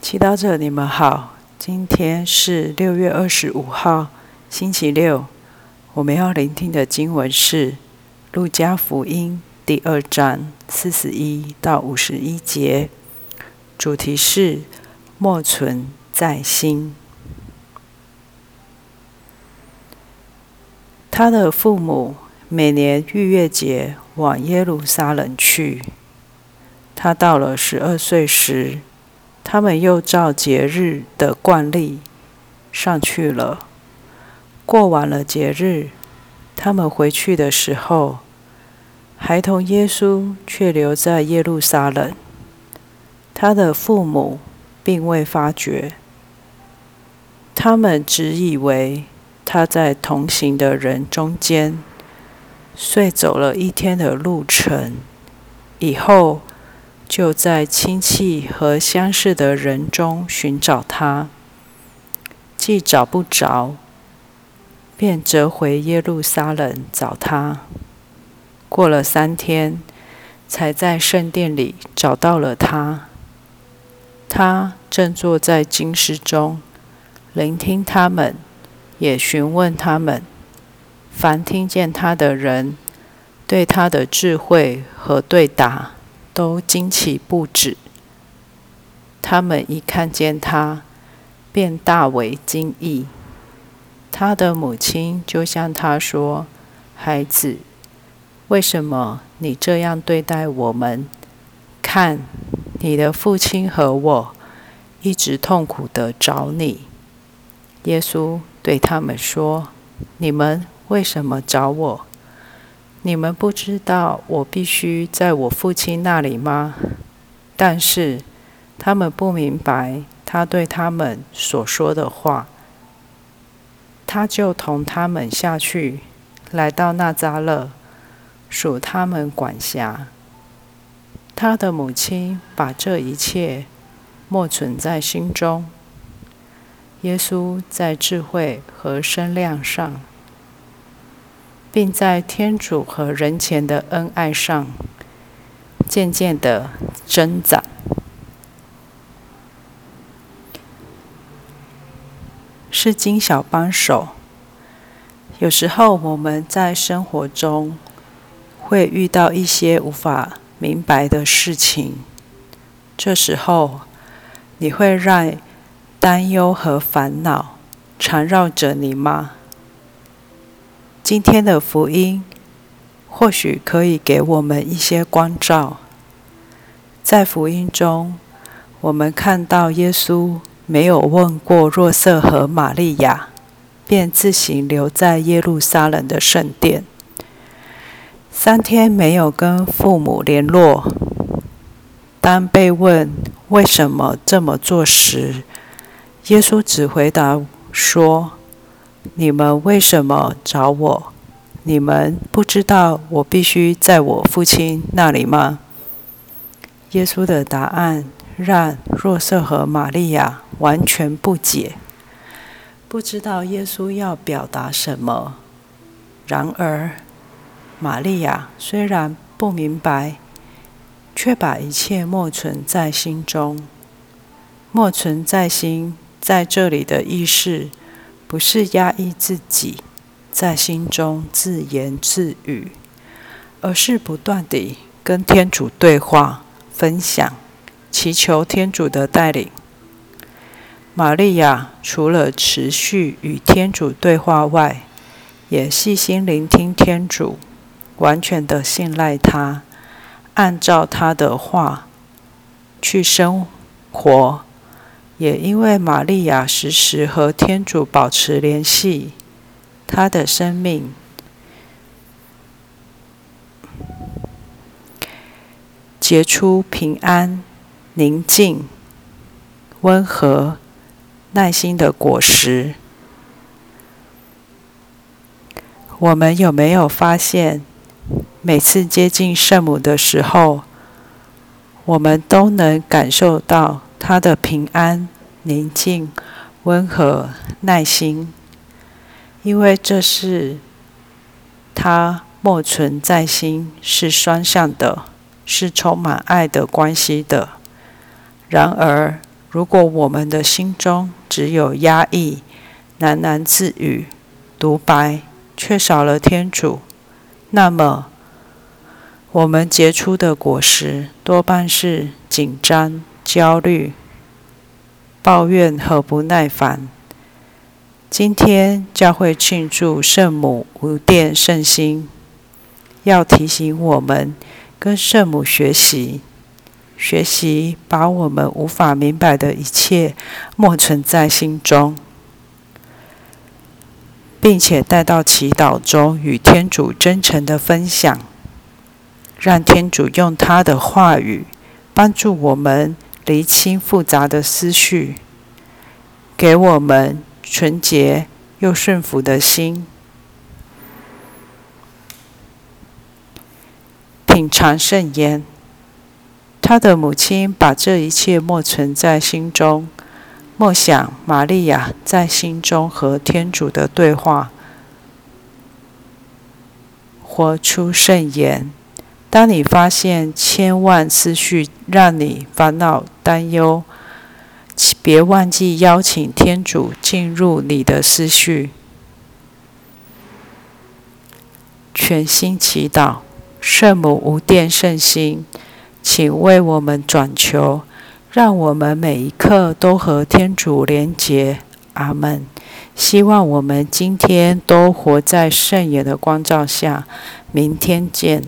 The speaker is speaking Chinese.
祈祷者，你们好。今天是六月二十五号，星期六。我们要聆听的经文是《路加福音》第二章四十一到五十一节，主题是“莫存在心”。他的父母每年逾越节往耶路撒冷去。他到了十二岁时。他们又照节日的惯例上去了。过完了节日，他们回去的时候，孩童耶稣却留在耶路撒冷。他的父母并未发觉，他们只以为他在同行的人中间，遂走了一天的路程以后。就在亲戚和相识的人中寻找他，既找不着，便折回耶路撒冷找他。过了三天，才在圣殿里找到了他。他正坐在经师中，聆听他们，也询问他们。凡听见他的人，对他的智慧和对答。都惊奇不止。他们一看见他，便大为惊异。他的母亲就向他说：“孩子，为什么你这样对待我们？看，你的父亲和我一直痛苦的找你。”耶稣对他们说：“你们为什么找我？”你们不知道我必须在我父亲那里吗？但是他们不明白他对他们所说的话。他就同他们下去，来到那扎勒，属他们管辖。他的母亲把这一切默存在心中。耶稣在智慧和身量上。并在天主和人前的恩爱上渐渐的增长。是金小帮手。有时候我们在生活中会遇到一些无法明白的事情，这时候你会让担忧和烦恼缠绕着你吗？今天的福音或许可以给我们一些光照。在福音中，我们看到耶稣没有问过若瑟和玛利亚，便自行留在耶路撒冷的圣殿，三天没有跟父母联络。当被问为什么这么做时，耶稣只回答说。你们为什么找我？你们不知道我必须在我父亲那里吗？耶稣的答案让若瑟和玛利亚完全不解，不知道耶稣要表达什么。然而，玛利亚虽然不明白，却把一切默存在心中。默存在心，在这里的意识。不是压抑自己，在心中自言自语，而是不断地跟天主对话、分享，祈求天主的带领。玛利亚除了持续与天主对话外，也细心聆听天主，完全的信赖他，按照他的话去生活。也因为玛利亚时时和天主保持联系，她的生命结出平安、宁静、温和、耐心的果实。我们有没有发现，每次接近圣母的时候，我们都能感受到？他的平安、宁静、温和、耐心，因为这是他默存在心，是双向的，是充满爱的关系的。然而，如果我们的心中只有压抑、喃喃自语、独白，缺少了天主，那么我们结出的果实多半是紧张、焦虑、抱怨和不耐烦。今天教会庆祝圣母无殿圣心，要提醒我们跟圣母学习，学习把我们无法明白的一切默存在心中，并且带到祈祷中与天主真诚的分享，让天主用他的话语帮助我们厘清复杂的思绪，给我们。纯洁又顺服的心，品尝圣言。他的母亲把这一切默存在心中，默想玛利亚在心中和天主的对话，活出圣言。当你发现千万思绪让你烦恼担忧。别忘记邀请天主进入你的思绪，全心祈祷。圣母无殿圣心，请为我们转求，让我们每一刻都和天主连结。阿门。希望我们今天都活在圣言的光照下。明天见。